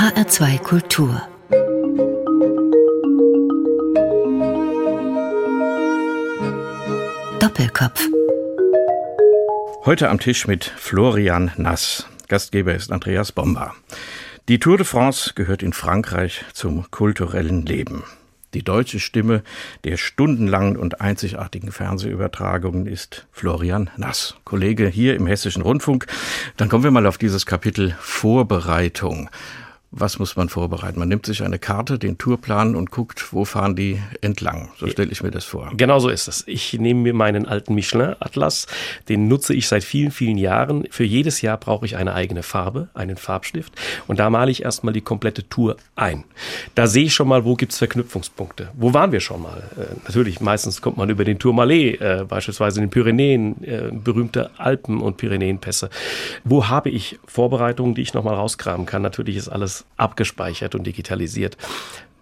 HR2 Kultur Doppelkopf Heute am Tisch mit Florian Nass. Gastgeber ist Andreas Bomber. Die Tour de France gehört in Frankreich zum kulturellen Leben. Die deutsche Stimme der stundenlangen und einzigartigen Fernsehübertragungen ist Florian Nass, Kollege hier im Hessischen Rundfunk. Dann kommen wir mal auf dieses Kapitel Vorbereitung. Was muss man vorbereiten? Man nimmt sich eine Karte, den Tourplan und guckt, wo fahren die entlang. So stelle ich mir das vor. Genau so ist es. Ich nehme mir meinen alten Michelin-Atlas, den nutze ich seit vielen, vielen Jahren. Für jedes Jahr brauche ich eine eigene Farbe, einen Farbstift und da male ich erstmal die komplette Tour ein. Da sehe ich schon mal, wo gibt's Verknüpfungspunkte. Wo waren wir schon mal? Äh, natürlich, meistens kommt man über den Tourmalet, äh, beispielsweise in den Pyrenäen, äh, berühmte Alpen- und Pyrenäenpässe. Wo habe ich Vorbereitungen, die ich nochmal rausgraben kann? Natürlich ist alles abgespeichert und digitalisiert.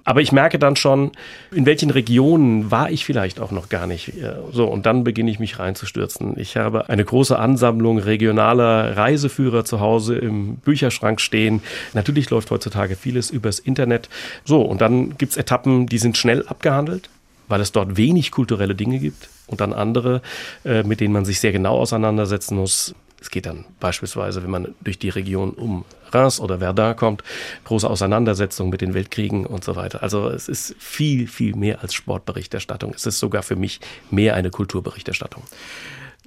Aber ich merke dann schon, in welchen Regionen war ich vielleicht auch noch gar nicht. So, und dann beginne ich mich reinzustürzen. Ich habe eine große Ansammlung regionaler Reiseführer zu Hause im Bücherschrank stehen. Natürlich läuft heutzutage vieles übers Internet. So, und dann gibt's Etappen, die sind schnell abgehandelt, weil es dort wenig kulturelle Dinge gibt. Und dann andere, äh, mit denen man sich sehr genau auseinandersetzen muss. Es geht dann beispielsweise, wenn man durch die Region um Reims oder Verdun kommt, große Auseinandersetzungen mit den Weltkriegen und so weiter. Also es ist viel, viel mehr als Sportberichterstattung. Es ist sogar für mich mehr eine Kulturberichterstattung.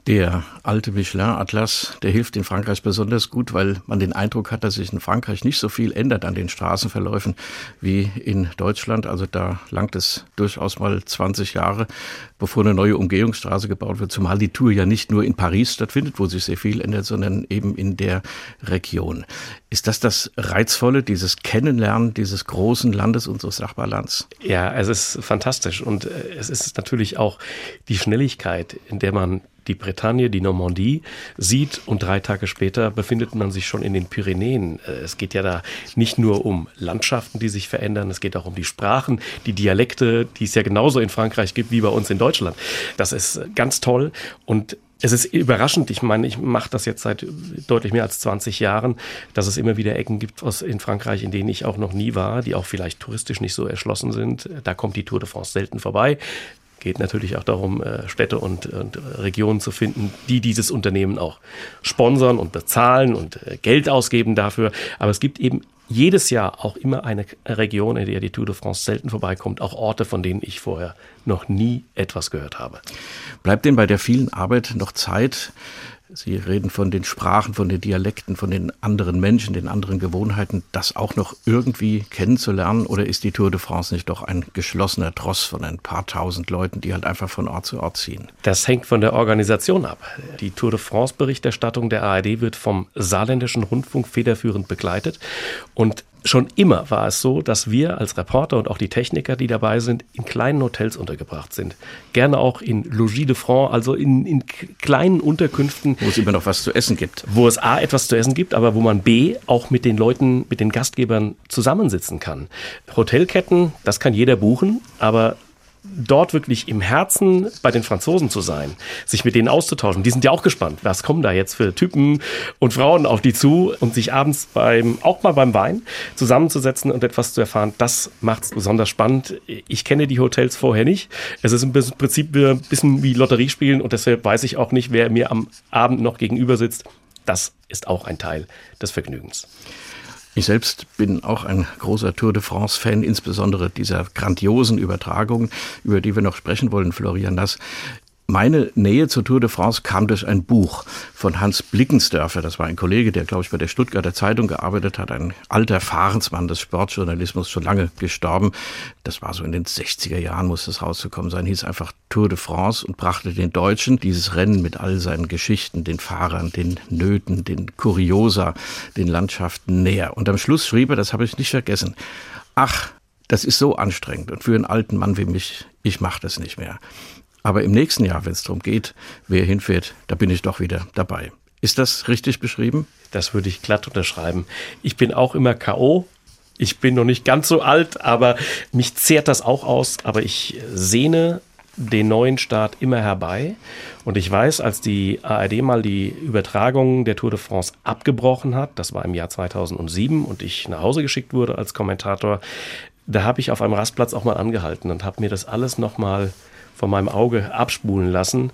Der alte Michelin-Atlas, der hilft in Frankreich besonders gut, weil man den Eindruck hat, dass sich in Frankreich nicht so viel ändert an den Straßenverläufen wie in Deutschland. Also da langt es durchaus mal 20 Jahre, bevor eine neue Umgehungsstraße gebaut wird, zumal die Tour ja nicht nur in Paris stattfindet, wo sich sehr viel ändert, sondern eben in der Region. Ist das das Reizvolle, dieses Kennenlernen dieses großen Landes, unseres Nachbarlands? Ja, es ist fantastisch und äh, es ist natürlich auch die Schnelligkeit, in der man die Bretagne, die Normandie sieht und drei Tage später befindet man sich schon in den Pyrenäen. Äh, es geht ja da nicht nur um Landschaften, die sich verändern, es geht auch um die Sprachen, die Dialekte, die es ja genauso in Frankreich gibt wie bei uns in Deutschland. Das ist ganz toll und es ist überraschend, ich meine, ich mache das jetzt seit deutlich mehr als 20 Jahren, dass es immer wieder Ecken gibt aus in Frankreich, in denen ich auch noch nie war, die auch vielleicht touristisch nicht so erschlossen sind. Da kommt die Tour de France selten vorbei geht natürlich auch darum, äh, Städte und, und, Regionen zu finden, die dieses Unternehmen auch sponsern und bezahlen und äh, Geld ausgeben dafür. Aber es gibt eben jedes Jahr auch immer eine Region, in der die Tour de France selten vorbeikommt, auch Orte, von denen ich vorher noch nie etwas gehört habe. Bleibt denn bei der vielen Arbeit noch Zeit, Sie reden von den Sprachen, von den Dialekten, von den anderen Menschen, den anderen Gewohnheiten, das auch noch irgendwie kennenzulernen? Oder ist die Tour de France nicht doch ein geschlossener Tross von ein paar tausend Leuten, die halt einfach von Ort zu Ort ziehen? Das hängt von der Organisation ab. Die Tour de France Berichterstattung der ARD wird vom saarländischen Rundfunk federführend begleitet und Schon immer war es so, dass wir als Reporter und auch die Techniker, die dabei sind, in kleinen Hotels untergebracht sind. Gerne auch in Logis de France, also in, in kleinen Unterkünften. Wo es immer noch was zu essen gibt. Wo es A, etwas zu essen gibt, aber wo man B, auch mit den Leuten, mit den Gastgebern zusammensitzen kann. Hotelketten, das kann jeder buchen, aber dort wirklich im Herzen bei den Franzosen zu sein, sich mit denen auszutauschen. Die sind ja auch gespannt, was kommen da jetzt für Typen und Frauen auf die zu und sich abends beim, auch mal beim Wein zusammenzusetzen und etwas zu erfahren, das macht es besonders spannend. Ich kenne die Hotels vorher nicht. Es ist im Prinzip ein bisschen wie Lotterie spielen und deshalb weiß ich auch nicht, wer mir am Abend noch gegenüber sitzt. Das ist auch ein Teil des Vergnügens. Ich selbst bin auch ein großer Tour de France-Fan, insbesondere dieser grandiosen Übertragung, über die wir noch sprechen wollen, Florian Nass. Meine Nähe zur Tour de France kam durch ein Buch von Hans Blickensdörfer. Das war ein Kollege, der, glaube ich, bei der Stuttgarter Zeitung gearbeitet hat. Ein alter Fahrensmann des Sportjournalismus, schon lange gestorben. Das war so in den 60er Jahren, muss das rausgekommen sein. Hieß einfach Tour de France und brachte den Deutschen dieses Rennen mit all seinen Geschichten, den Fahrern, den Nöten, den Kuriosa, den Landschaften näher. Und am Schluss schrieb er, das habe ich nicht vergessen, ach, das ist so anstrengend und für einen alten Mann wie mich, ich mache das nicht mehr. Aber im nächsten Jahr, wenn es darum geht, wer hinfährt, da bin ich doch wieder dabei. Ist das richtig beschrieben? Das würde ich glatt unterschreiben. Ich bin auch immer K.O. Ich bin noch nicht ganz so alt, aber mich zehrt das auch aus. Aber ich sehne den neuen Start immer herbei. Und ich weiß, als die ARD mal die Übertragung der Tour de France abgebrochen hat, das war im Jahr 2007 und ich nach Hause geschickt wurde als Kommentator, da habe ich auf einem Rastplatz auch mal angehalten und habe mir das alles nochmal von meinem Auge abspulen lassen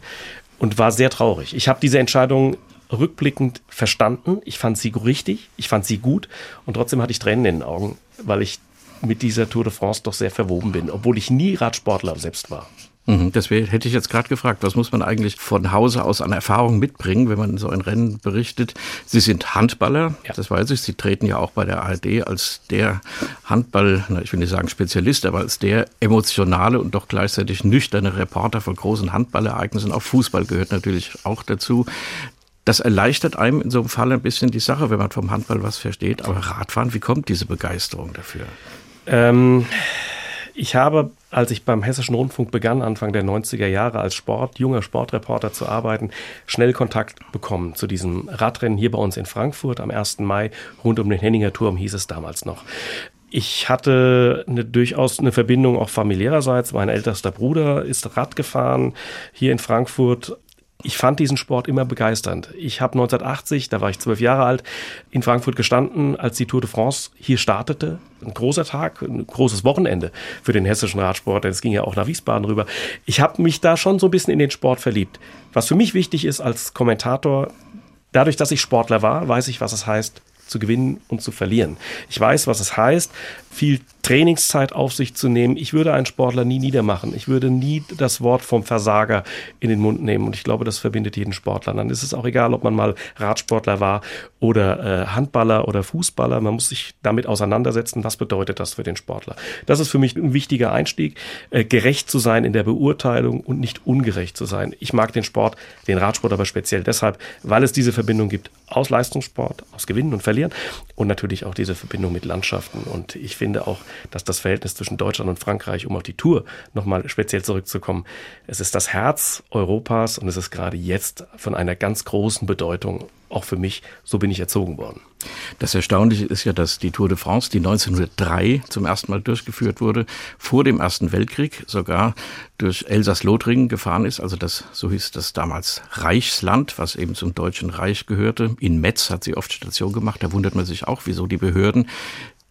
und war sehr traurig. Ich habe diese Entscheidung rückblickend verstanden. Ich fand sie richtig, ich fand sie gut und trotzdem hatte ich Tränen in den Augen, weil ich mit dieser Tour de France doch sehr verwoben bin, obwohl ich nie Radsportler selbst war. Mhm, deswegen hätte ich jetzt gerade gefragt, was muss man eigentlich von Hause aus an Erfahrung mitbringen, wenn man so ein Rennen berichtet? Sie sind Handballer, ja. das weiß ich. Sie treten ja auch bei der ARD als der Handball, na, ich will nicht sagen Spezialist, aber als der emotionale und doch gleichzeitig nüchterne Reporter von großen Handballereignissen. Auch Fußball gehört natürlich auch dazu. Das erleichtert einem in so einem Fall ein bisschen die Sache, wenn man vom Handball was versteht. Aber Radfahren, wie kommt diese Begeisterung dafür? Ähm, ich habe, als ich beim Hessischen Rundfunk begann, Anfang der 90er Jahre als Sport, junger Sportreporter zu arbeiten, schnell Kontakt bekommen zu diesem Radrennen hier bei uns in Frankfurt am 1. Mai rund um den Henninger Turm hieß es damals noch. Ich hatte eine, durchaus eine Verbindung auch familiärerseits. Mein ältester Bruder ist Rad gefahren hier in Frankfurt ich fand diesen Sport immer begeisternd. Ich habe 1980, da war ich zwölf Jahre alt, in Frankfurt gestanden, als die Tour de France hier startete. Ein großer Tag, ein großes Wochenende für den hessischen Radsport, denn es ging ja auch nach Wiesbaden rüber. Ich habe mich da schon so ein bisschen in den Sport verliebt. Was für mich wichtig ist als Kommentator, dadurch, dass ich Sportler war, weiß ich, was es heißt, zu gewinnen und zu verlieren. Ich weiß, was es heißt, viel Trainingszeit auf sich zu nehmen. Ich würde einen Sportler nie niedermachen. Ich würde nie das Wort vom Versager in den Mund nehmen. Und ich glaube, das verbindet jeden Sportler. Dann ist es auch egal, ob man mal Radsportler war oder äh, Handballer oder Fußballer. Man muss sich damit auseinandersetzen, was bedeutet das für den Sportler. Das ist für mich ein wichtiger Einstieg, äh, gerecht zu sein in der Beurteilung und nicht ungerecht zu sein. Ich mag den Sport, den Radsport aber speziell deshalb, weil es diese Verbindung gibt aus Leistungssport, aus Gewinnen und Verlieren und natürlich auch diese Verbindung mit Landschaften. Und ich finde auch, dass das Verhältnis zwischen Deutschland und Frankreich, um auf die Tour nochmal speziell zurückzukommen, es ist das Herz Europas und es ist gerade jetzt von einer ganz großen Bedeutung auch für mich, so bin ich erzogen worden. Das Erstaunliche ist ja, dass die Tour de France, die 1903 zum ersten Mal durchgeführt wurde, vor dem Ersten Weltkrieg sogar durch Elsass-Lothringen gefahren ist. Also das, so hieß das damals Reichsland, was eben zum Deutschen Reich gehörte. In Metz hat sie oft Station gemacht. Da wundert man sich auch, wieso die Behörden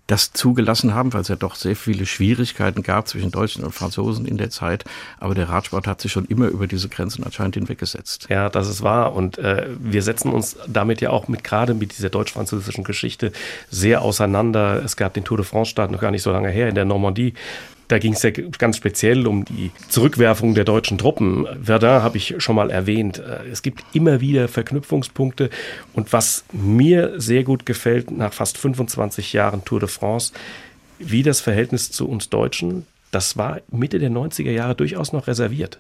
das zugelassen haben, weil es ja doch sehr viele Schwierigkeiten gab zwischen Deutschen und Franzosen in der Zeit. Aber der Radsport hat sich schon immer über diese Grenzen anscheinend hinweggesetzt. Ja, das ist wahr. Und äh, wir setzen uns damit ja auch mit gerade mit dieser deutsch-französischen Geschichte sehr auseinander. Es gab den Tour de France-Start noch gar nicht so lange her in der Normandie. Da ging es ja ganz speziell um die Zurückwerfung der deutschen Truppen. Verdun habe ich schon mal erwähnt. Äh, es gibt immer wieder Verknüpfungspunkte. Und was mir sehr gut gefällt nach fast 25 Jahren Tour de France, wie das Verhältnis zu uns Deutschen, das war Mitte der 90er Jahre durchaus noch reserviert,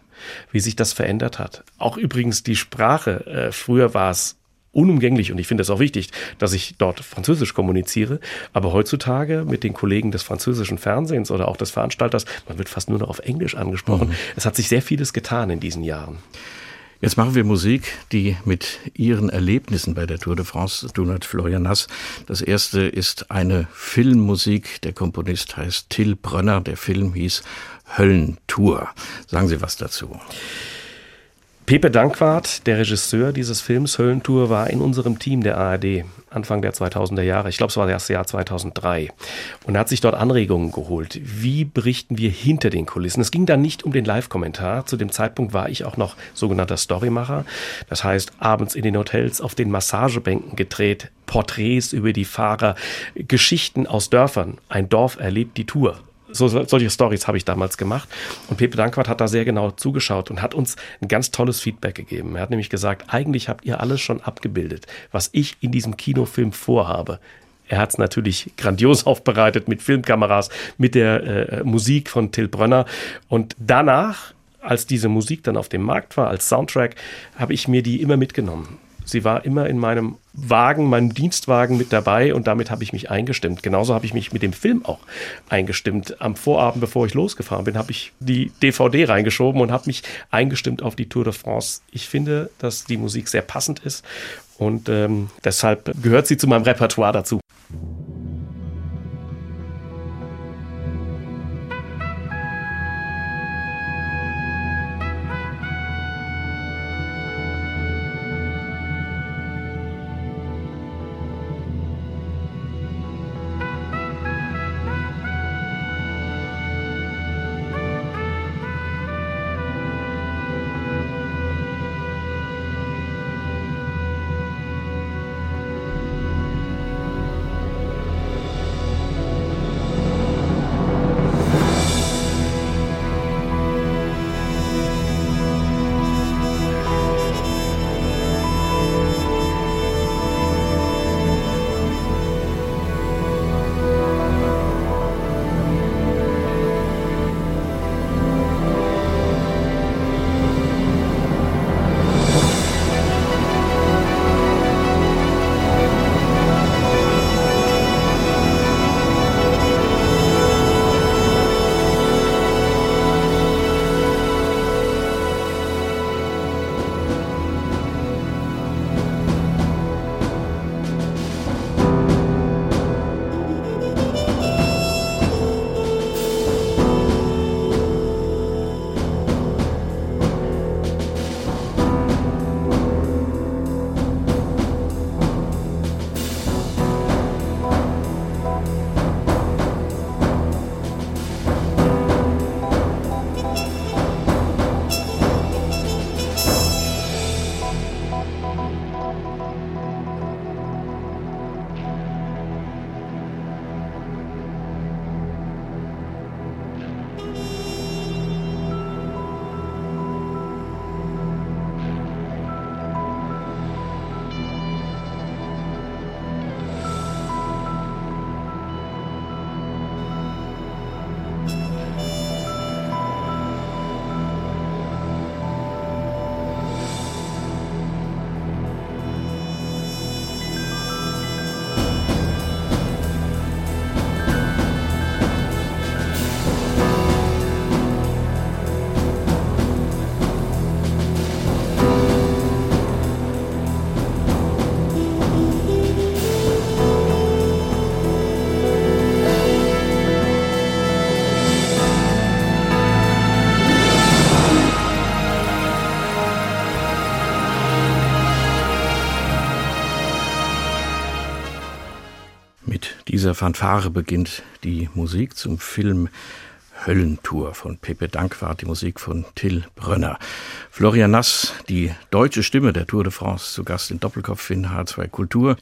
wie sich das verändert hat. Auch übrigens die Sprache. Äh, früher war es unumgänglich und ich finde es auch wichtig, dass ich dort Französisch kommuniziere. Aber heutzutage mit den Kollegen des französischen Fernsehens oder auch des Veranstalters, man wird fast nur noch auf Englisch angesprochen. Mhm. Es hat sich sehr vieles getan in diesen Jahren. Jetzt machen wir Musik, die mit Ihren Erlebnissen bei der Tour de France tun hat, Florian Nass. Das erste ist eine Filmmusik. Der Komponist heißt Till Brönner. Der Film hieß Höllentour. Sagen Sie was dazu. Pepe Dankwart, der Regisseur dieses Films Höllentour, war in unserem Team der ARD Anfang der 2000er Jahre. Ich glaube, es war das Jahr 2003. Und er hat sich dort Anregungen geholt. Wie berichten wir hinter den Kulissen? Es ging dann nicht um den Live-Kommentar. Zu dem Zeitpunkt war ich auch noch sogenannter Storymacher. Das heißt, abends in den Hotels auf den Massagebänken gedreht, Porträts über die Fahrer, Geschichten aus Dörfern. Ein Dorf erlebt die Tour so, solche Stories habe ich damals gemacht. Und Pepe Dankwart hat da sehr genau zugeschaut und hat uns ein ganz tolles Feedback gegeben. Er hat nämlich gesagt, eigentlich habt ihr alles schon abgebildet, was ich in diesem Kinofilm vorhabe. Er hat es natürlich grandios aufbereitet mit Filmkameras, mit der äh, Musik von Till Brönner. Und danach, als diese Musik dann auf dem Markt war, als Soundtrack, habe ich mir die immer mitgenommen. Sie war immer in meinem Wagen, meinem Dienstwagen mit dabei und damit habe ich mich eingestimmt. Genauso habe ich mich mit dem Film auch eingestimmt. Am Vorabend, bevor ich losgefahren bin, habe ich die DVD reingeschoben und habe mich eingestimmt auf die Tour de France. Ich finde, dass die Musik sehr passend ist und ähm, deshalb gehört sie zu meinem Repertoire dazu. Dieser Fanfare beginnt die Musik zum Film Höllentour von Pepe Dankwart, die Musik von Till Brönner. Florian Nass, die deutsche Stimme der Tour de France, zu Gast in Doppelkopf in H2 Kultur.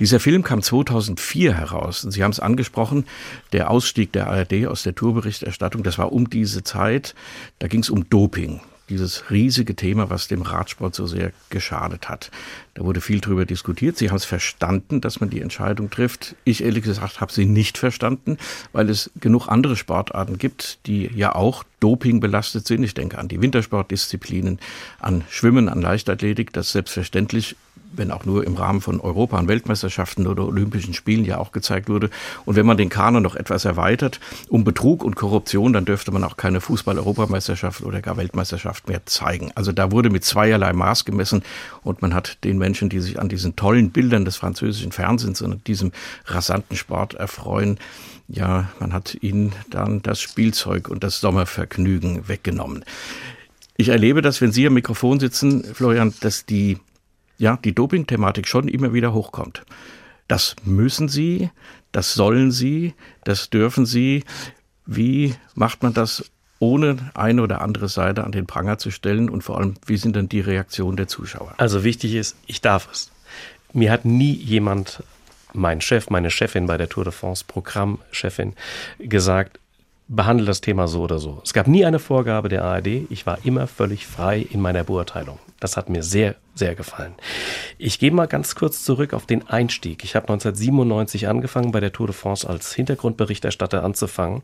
Dieser Film kam 2004 heraus Sie haben es angesprochen, der Ausstieg der ARD aus der Tourberichterstattung, das war um diese Zeit, da ging es um Doping dieses riesige Thema, was dem Radsport so sehr geschadet hat. Da wurde viel drüber diskutiert. Sie haben es verstanden, dass man die Entscheidung trifft. Ich ehrlich gesagt habe sie nicht verstanden, weil es genug andere Sportarten gibt, die ja auch Doping belastet sind. Ich denke an die Wintersportdisziplinen, an Schwimmen, an Leichtathletik, das selbstverständlich wenn auch nur im Rahmen von Europa- und Weltmeisterschaften oder Olympischen Spielen ja auch gezeigt wurde. Und wenn man den Kanon noch etwas erweitert um Betrug und Korruption, dann dürfte man auch keine Fußball-Europameisterschaft oder gar Weltmeisterschaft mehr zeigen. Also da wurde mit zweierlei Maß gemessen und man hat den Menschen, die sich an diesen tollen Bildern des französischen Fernsehens und diesem rasanten Sport erfreuen, ja, man hat ihnen dann das Spielzeug und das Sommervergnügen weggenommen. Ich erlebe das, wenn Sie am Mikrofon sitzen, Florian, dass die ja, die Doping-Thematik schon immer wieder hochkommt. Das müssen Sie, das sollen Sie, das dürfen Sie. Wie macht man das, ohne eine oder andere Seite an den Pranger zu stellen? Und vor allem, wie sind dann die Reaktionen der Zuschauer? Also wichtig ist, ich darf es. Mir hat nie jemand, mein Chef, meine Chefin bei der Tour de France, Programmchefin, gesagt, behandle das Thema so oder so. Es gab nie eine Vorgabe der ARD. Ich war immer völlig frei in meiner Beurteilung. Das hat mir sehr, sehr gefallen. Ich gehe mal ganz kurz zurück auf den Einstieg. Ich habe 1997 angefangen, bei der Tour de France als Hintergrundberichterstatter anzufangen.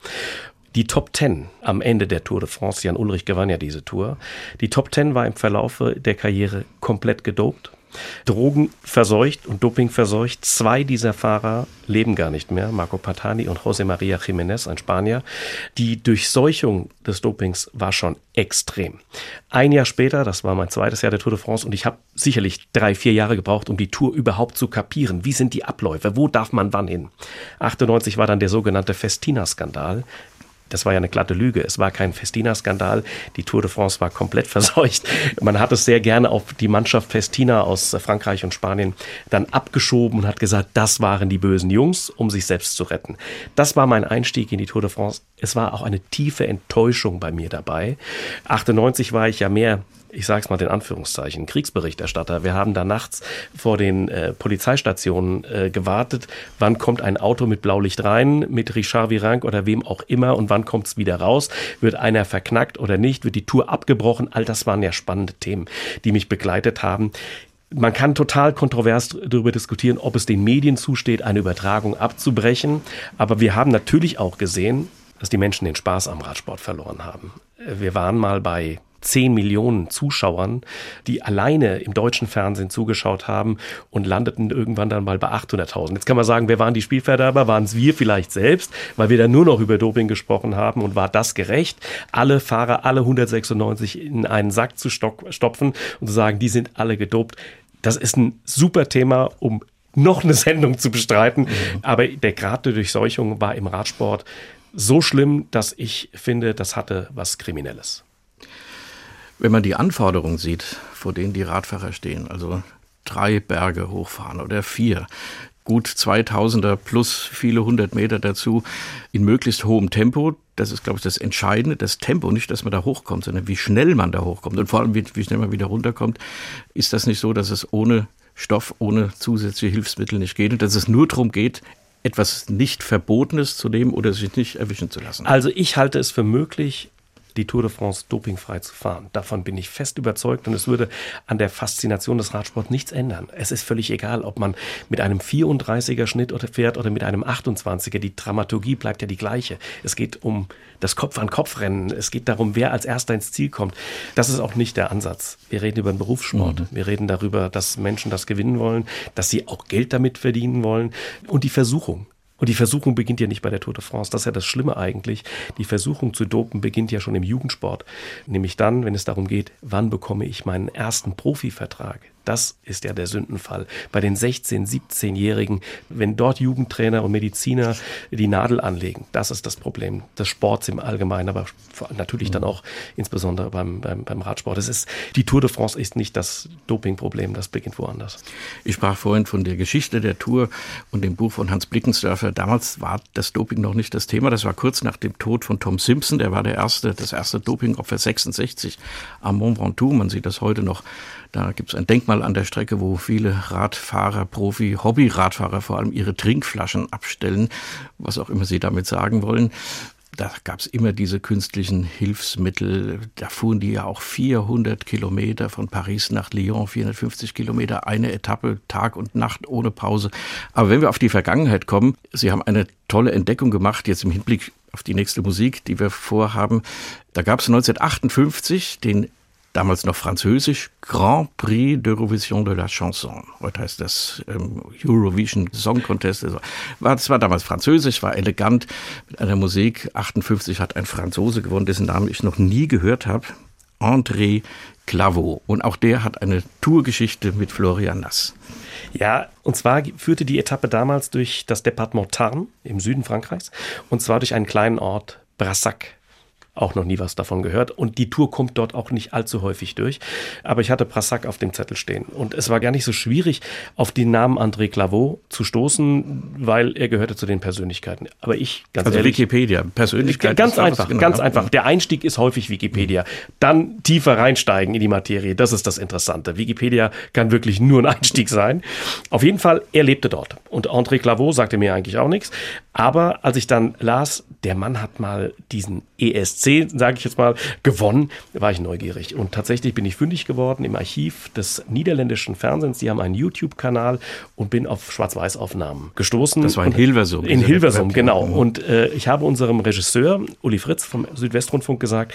Die Top Ten am Ende der Tour de France, Jan Ulrich gewann ja diese Tour. Die Top Ten war im Verlaufe der Karriere komplett gedopt. Drogen verseucht und Doping verseucht. Zwei dieser Fahrer leben gar nicht mehr, Marco Patani und José María Jiménez, ein Spanier. Die Durchseuchung des Dopings war schon extrem. Ein Jahr später, das war mein zweites Jahr der Tour de France, und ich habe sicherlich drei, vier Jahre gebraucht, um die Tour überhaupt zu kapieren. Wie sind die Abläufe? Wo darf man wann hin? 98 war dann der sogenannte Festina-Skandal das war ja eine glatte Lüge. Es war kein Festina-Skandal. Die Tour de France war komplett verseucht. Man hat es sehr gerne auf die Mannschaft Festina aus Frankreich und Spanien dann abgeschoben und hat gesagt, das waren die bösen Jungs, um sich selbst zu retten. Das war mein Einstieg in die Tour de France. Es war auch eine tiefe Enttäuschung bei mir dabei. 98 war ich ja mehr ich sage es mal in Anführungszeichen, Kriegsberichterstatter. Wir haben da nachts vor den äh, Polizeistationen äh, gewartet, wann kommt ein Auto mit Blaulicht rein, mit Richard Virenque oder wem auch immer und wann kommt es wieder raus? Wird einer verknackt oder nicht? Wird die Tour abgebrochen? All das waren ja spannende Themen, die mich begleitet haben. Man kann total kontrovers darüber diskutieren, ob es den Medien zusteht, eine Übertragung abzubrechen. Aber wir haben natürlich auch gesehen, dass die Menschen den Spaß am Radsport verloren haben. Wir waren mal bei 10 Millionen Zuschauern, die alleine im deutschen Fernsehen zugeschaut haben und landeten irgendwann dann mal bei 800.000. Jetzt kann man sagen, wer waren die Spielverderber? Waren es wir vielleicht selbst, weil wir dann nur noch über Doping gesprochen haben und war das gerecht, alle Fahrer, alle 196 in einen Sack zu stopfen und zu sagen, die sind alle gedopt. Das ist ein super Thema, um noch eine Sendung zu bestreiten. Mhm. Aber der Grad der Durchseuchung war im Radsport so schlimm, dass ich finde, das hatte was Kriminelles. Wenn man die Anforderungen sieht, vor denen die Radfahrer stehen, also drei Berge hochfahren oder vier, gut 2000er plus viele hundert Meter dazu in möglichst hohem Tempo. Das ist, glaube ich, das Entscheidende, das Tempo, nicht, dass man da hochkommt, sondern wie schnell man da hochkommt und vor allem, wie, wie schnell man wieder runterkommt. Ist das nicht so, dass es ohne Stoff, ohne zusätzliche Hilfsmittel nicht geht und dass es nur darum geht, etwas nicht Verbotenes zu nehmen oder sich nicht erwischen zu lassen? Also ich halte es für möglich, die Tour de France dopingfrei zu fahren. Davon bin ich fest überzeugt und es würde an der Faszination des Radsports nichts ändern. Es ist völlig egal, ob man mit einem 34er Schnitt fährt oder mit einem 28er. Die Dramaturgie bleibt ja die gleiche. Es geht um das Kopf-an-Kopf-Rennen. Es geht darum, wer als erster ins Ziel kommt. Das ist auch nicht der Ansatz. Wir reden über den Berufssport. Mhm. Wir reden darüber, dass Menschen das gewinnen wollen, dass sie auch Geld damit verdienen wollen und die Versuchung. Und die Versuchung beginnt ja nicht bei der Tour de France. Das ist ja das Schlimme eigentlich. Die Versuchung zu dopen beginnt ja schon im Jugendsport. Nämlich dann, wenn es darum geht, wann bekomme ich meinen ersten Profivertrag. Das ist ja der Sündenfall. Bei den 16-, 17-Jährigen, wenn dort Jugendtrainer und Mediziner die Nadel anlegen, das ist das Problem des Sports im Allgemeinen, aber natürlich dann auch insbesondere beim, beim, beim Radsport. Es ist, die Tour de France ist nicht das Dopingproblem, das beginnt woanders. Ich sprach vorhin von der Geschichte der Tour und dem Buch von Hans Blickensdörfer. Damals war das Doping noch nicht das Thema. Das war kurz nach dem Tod von Tom Simpson. Der war der erste, das erste Dopingopfer 66 am Mont Ventoux. Man sieht das heute noch da gibt es ein Denkmal an der Strecke, wo viele Radfahrer, Profi, Hobby-Radfahrer vor allem ihre Trinkflaschen abstellen, was auch immer sie damit sagen wollen. Da gab es immer diese künstlichen Hilfsmittel. Da fuhren die ja auch 400 Kilometer von Paris nach Lyon, 450 Kilometer, eine Etappe, Tag und Nacht ohne Pause. Aber wenn wir auf die Vergangenheit kommen, Sie haben eine tolle Entdeckung gemacht, jetzt im Hinblick auf die nächste Musik, die wir vorhaben. Da gab es 1958 den damals noch französisch, Grand Prix d'Eurovision de la Chanson. Heute heißt das ähm, Eurovision Song Contest. Also, war, das war damals französisch, war elegant mit einer Musik. 58 hat ein Franzose gewonnen, dessen Namen ich noch nie gehört habe. André Claveau. Und auch der hat eine Tourgeschichte mit Florian Nass. Ja, und zwar führte die Etappe damals durch das Departement Tarn im Süden Frankreichs und zwar durch einen kleinen Ort Brassac auch noch nie was davon gehört. Und die Tour kommt dort auch nicht allzu häufig durch. Aber ich hatte Prassac auf dem Zettel stehen. Und es war gar nicht so schwierig, auf den Namen André Claveau zu stoßen, weil er gehörte zu den Persönlichkeiten. Aber ich, ganz also ehrlich. Wikipedia, Persönlichkeit. Ganz einfach, genau. ganz einfach. Der Einstieg ist häufig Wikipedia. Dann tiefer reinsteigen in die Materie. Das ist das Interessante. Wikipedia kann wirklich nur ein Einstieg sein. Auf jeden Fall, er lebte dort. Und André Claveau sagte mir eigentlich auch nichts. Aber als ich dann las, der Mann hat mal diesen ESC, sage ich jetzt mal, gewonnen, war ich neugierig. Und tatsächlich bin ich fündig geworden im Archiv des niederländischen Fernsehens. Die haben einen YouTube-Kanal und bin auf Schwarz-Weiß-Aufnahmen gestoßen. Das war in Hilversum. In Hilversum, genau. Und äh, ich habe unserem Regisseur, Uli Fritz vom Südwestrundfunk, gesagt,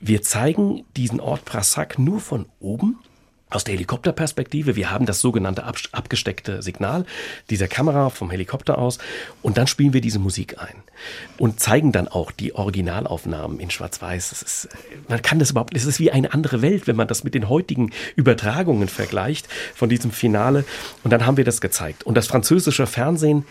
wir zeigen diesen Ort Prassac nur von oben aus der Helikopterperspektive. Wir haben das sogenannte abgesteckte Signal dieser Kamera vom Helikopter aus und dann spielen wir diese Musik ein und zeigen dann auch die Originalaufnahmen in Schwarz-Weiß. man kann das überhaupt, es ist wie eine andere Welt, wenn man das mit den heutigen Übertragungen vergleicht von diesem Finale. Und dann haben wir das gezeigt. Und das französische Fernsehen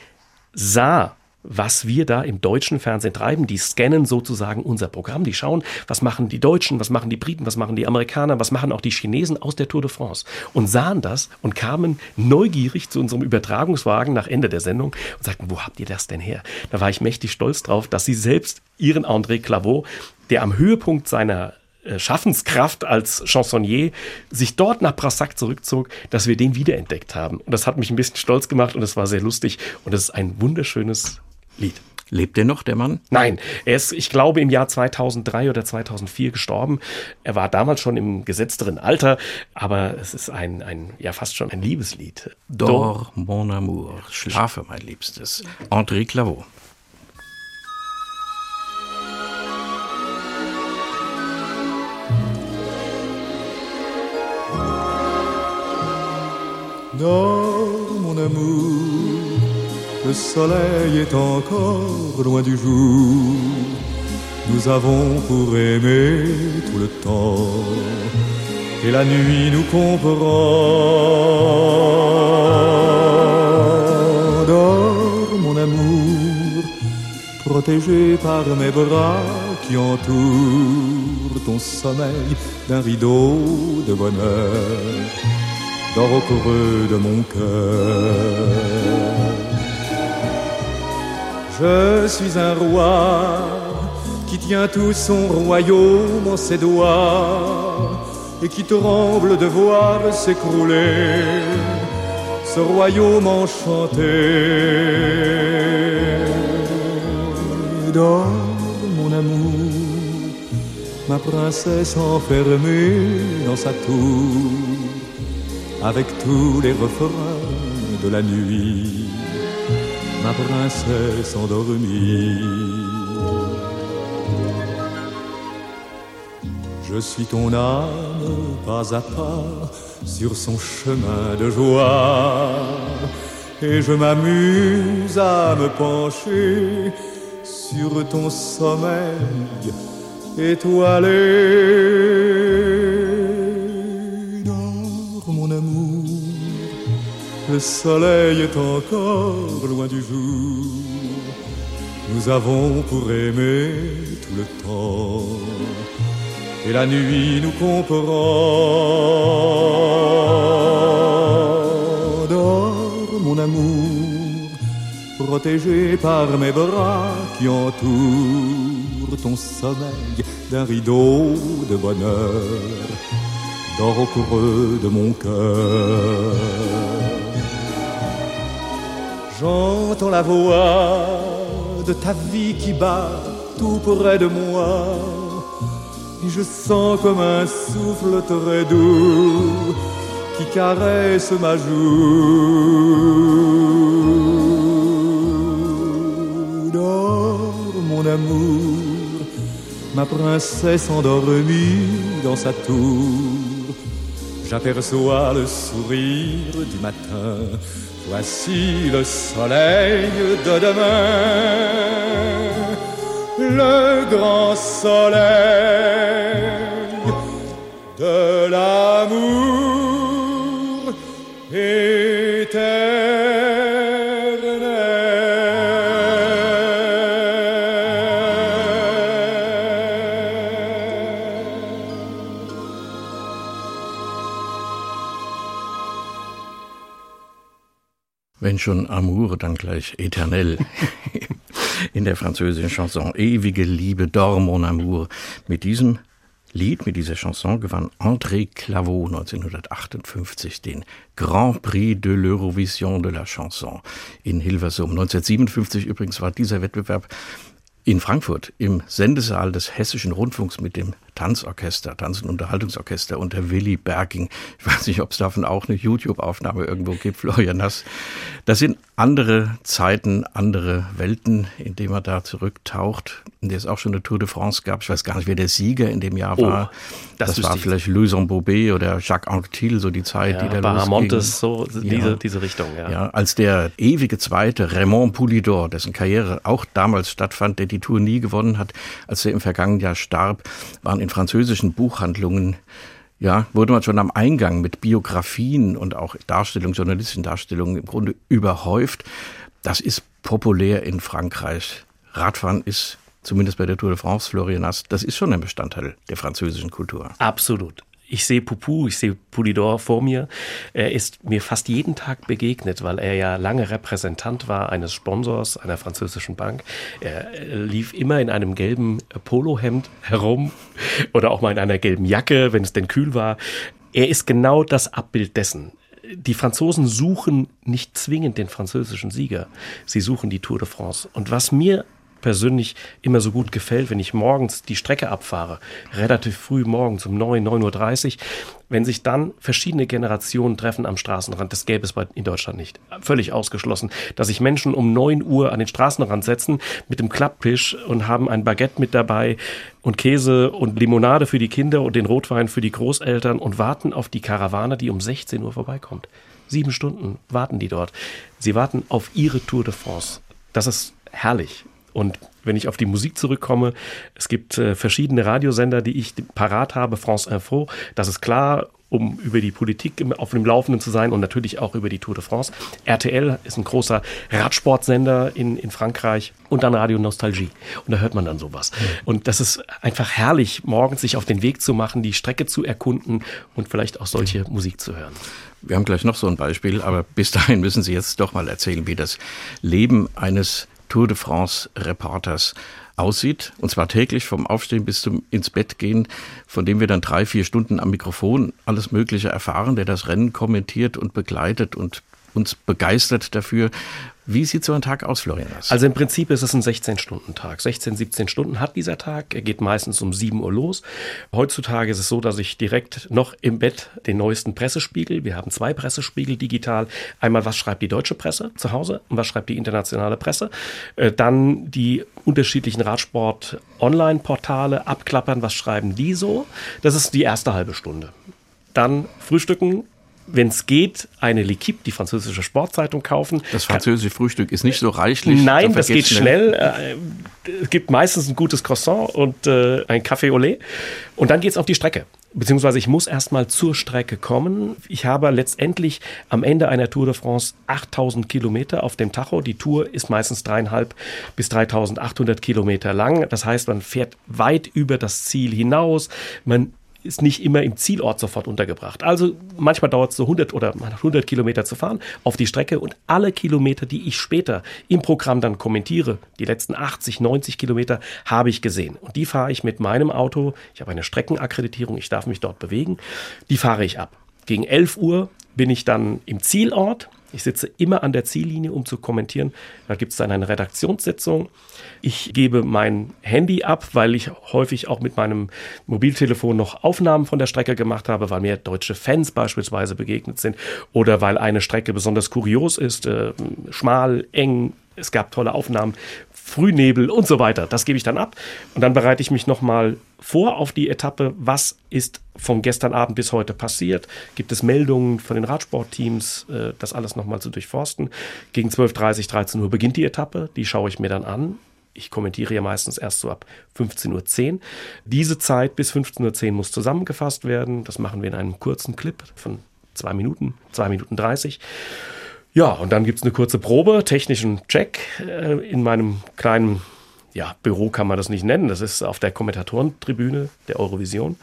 sah was wir da im deutschen Fernsehen treiben. Die scannen sozusagen unser Programm. Die schauen, was machen die Deutschen, was machen die Briten, was machen die Amerikaner, was machen auch die Chinesen aus der Tour de France. Und sahen das und kamen neugierig zu unserem Übertragungswagen nach Ende der Sendung und sagten, wo habt ihr das denn her? Da war ich mächtig stolz drauf, dass sie selbst ihren André Claveau, der am Höhepunkt seiner äh, Schaffenskraft als Chansonnier sich dort nach Brassac zurückzog, dass wir den wiederentdeckt haben. Und das hat mich ein bisschen stolz gemacht und es war sehr lustig und es ist ein wunderschönes Lied. Lebt der noch, der Mann? Nein, er ist, ich glaube, im Jahr 2003 oder 2004 gestorben. Er war damals schon im gesetzteren Alter, aber es ist ein, ein ja fast schon ein Liebeslied. Dor, mon amour, schlafe, mein Liebstes. André Claveau. Dors, mon amour le soleil est encore loin du jour. Nous avons pour aimer tout le temps, et la nuit nous comprend. Dors, mon amour, protégé par mes bras qui entourent ton sommeil d'un rideau de bonheur. Dors au creux de mon cœur. Je suis un roi qui tient tout son royaume en ses doigts et qui tremble de voir s'écrouler ce royaume enchanté. Dors, mon amour, ma princesse enfermée dans sa tour, avec tous les refrains de la nuit princesse endormie. Je suis ton âme pas à pas sur son chemin de joie et je m'amuse à me pencher sur ton sommeil étoilé. Soleil est encore loin du jour. Nous avons pour aimer tout le temps. Et la nuit nous comprend. Dors, mon amour, protégé par mes bras qui entourent ton sommeil d'un rideau de bonheur. Dors au creux de mon cœur. J'entends la voix de ta vie qui bat tout près de moi. Et je sens comme un souffle très doux qui caresse ma joue. Dors, mon amour, ma princesse endormie dans sa tour. J'aperçois le sourire du matin. Voici le soleil de demain, le grand soleil de schon Amour, dann gleich Eternel. In der französischen Chanson Ewige Liebe, Dors mon amour. Mit diesem Lied, mit dieser Chanson gewann André Clavaux 1958 den Grand Prix de l'Eurovision de la Chanson in Hilversum. 1957 übrigens war dieser Wettbewerb in Frankfurt im Sendesaal des Hessischen Rundfunks mit dem Tanzorchester, Tanz- und Unterhaltungsorchester unter Willy Berking. Ich weiß nicht, ob es davon auch eine YouTube-Aufnahme irgendwo gibt, Florian Nass. Das sind andere Zeiten, andere Welten, in denen man da zurücktaucht, in der es auch schon eine Tour de France gab. Ich weiß gar nicht, wer der Sieger in dem Jahr Oh, war. das Das, war ich. vielleicht Louison Bobet oder Jacques Anquetil, so die Zeit, die da Ja, Bahamontes, losging. so Ja. diese, diese Richtung, ja. Ja, als der ewige Zweite Raymond Poulidor, dessen Karriere auch damals stattfand, der die Tour nie gewonnen hat, als er im vergangenen Jahr starb, waren in französischen Buchhandlungen ja, wurde man schon am Eingang mit Biografien und auch Darstellungen, journalistischen Darstellungen im Grunde überhäuft. Das ist populär in Frankreich. Radfahren ist, zumindest bei der Tour de France, Florian Nass, das ist schon ein Bestandteil der französischen Kultur. Absolut. Ich sehe Pupu, ich sehe Poulidor vor mir. Er ist mir fast jeden Tag begegnet, weil er ja lange Repräsentant war eines Sponsors einer französischen Bank. Er äh, lief immer in einem gelben Polohemd herum oder auch mal in einer gelben Jacke, wenn es denn kühl war. Er ist genau das Abbild dessen. Die Franzosen suchen nicht zwingend den französischen Sieger. Sie suchen die Tour de France. Und was mir persönlich immer so gut gefällt, wenn ich morgens die Strecke abfahre, relativ früh morgens um 9, 9.30 Uhr, wenn sich dann verschiedene Generationen treffen am Straßenrand, das gäbe es in Deutschland nicht. Völlig ausgeschlossen, dass sich Menschen um 9 Uhr an den Straßenrand setzen mit dem Klapptisch und haben ein Baguette mit dabei und Käse und Limonade für die Kinder und den Rotwein für die Großeltern und warten auf die Karawane, die um 16 Uhr vorbeikommt. Sieben Stunden warten die dort. Sie warten auf ihre Tour de France. Das ist herrlich. Und wenn ich auf die Musik zurückkomme, es gibt äh, verschiedene Radiosender, die ich parat habe, France Info, das ist klar, um über die Politik im- auf dem Laufenden zu sein und natürlich auch über die Tour de France. RTL ist ein großer Radsportsender in, in Frankreich und dann Radio Nostalgie. Und da hört man dann sowas. Und das ist einfach herrlich, morgens sich auf den Weg zu machen, die Strecke zu erkunden und vielleicht auch solche Musik zu hören. Wir haben gleich noch so ein Beispiel, aber bis dahin müssen Sie jetzt doch mal erzählen, wie das Leben eines Tour de France Reporters aussieht. Und zwar täglich vom Aufstehen bis zum ins Bett gehen, von dem wir dann drei, vier Stunden am Mikrofon alles Mögliche erfahren, der das Rennen kommentiert und begleitet und uns begeistert dafür. Wie sieht so ein Tag aus, Florian? Also im Prinzip ist es ein 16-Stunden-Tag. 16, 17 Stunden hat dieser Tag. Er geht meistens um 7 Uhr los. Heutzutage ist es so, dass ich direkt noch im Bett den neuesten Pressespiegel, wir haben zwei Pressespiegel digital. Einmal, was schreibt die deutsche Presse zu Hause und was schreibt die internationale Presse. Äh, Dann die unterschiedlichen Radsport-Online-Portale abklappern, was schreiben die so. Das ist die erste halbe Stunde. Dann frühstücken, wenn es geht, eine L'Equipe, die französische Sportzeitung kaufen. das französische Frühstück ist nicht so reichlich. Nein, da das geht schnell. Äh, Es gibt meistens ein gutes Croissant und äh, ein Café au lait. Und dann geht's auf die Strecke. beziehungsweise ich muss erstmal zur Strecke kommen. Ich habe letztendlich am Ende einer Tour de France 8000 Kilometer auf dem Tacho. Die Tour ist meistens dreieinhalb bis 3800 Kilometer lang. Das heißt, man fährt weit über das Ziel hinaus. Man ist nicht immer im Zielort sofort untergebracht. Also manchmal dauert es so 100 oder 100 Kilometer zu fahren auf die Strecke und alle Kilometer, die ich später im Programm dann kommentiere, die letzten 80, 90 Kilometer, habe ich gesehen. Und die fahre ich mit meinem Auto. Ich habe eine Streckenakkreditierung, ich darf mich dort bewegen. Die fahre ich ab. Gegen 11 Uhr bin ich dann im Zielort ich sitze immer an der Ziellinie, um zu kommentieren. Da gibt es dann eine Redaktionssitzung. Ich gebe mein Handy ab, weil ich häufig auch mit meinem Mobiltelefon noch Aufnahmen von der Strecke gemacht habe, weil mir deutsche Fans beispielsweise begegnet sind oder weil eine Strecke besonders kurios ist, äh, schmal, eng. Es gab tolle Aufnahmen Frühnebel und so weiter. Das gebe ich dann ab und dann bereite ich mich nochmal vor auf die Etappe. Was ist von gestern Abend bis heute passiert? Gibt es Meldungen von den Radsportteams, äh, das alles nochmal zu durchforsten? Gegen 12.30, 13 Uhr beginnt die Etappe. Die schaue ich mir dann an. Ich kommentiere ja meistens erst so ab 15.10 Uhr. Diese Zeit bis 15.10 Uhr muss zusammengefasst werden. Das machen wir in einem kurzen Clip von zwei Minuten, zwei Minuten 30. Ja, und dann gibt es eine kurze Probe, technischen Check äh, in meinem kleinen ja, Büro kann man das nicht nennen. Das ist auf der Kommentatorentribüne der Eurovision.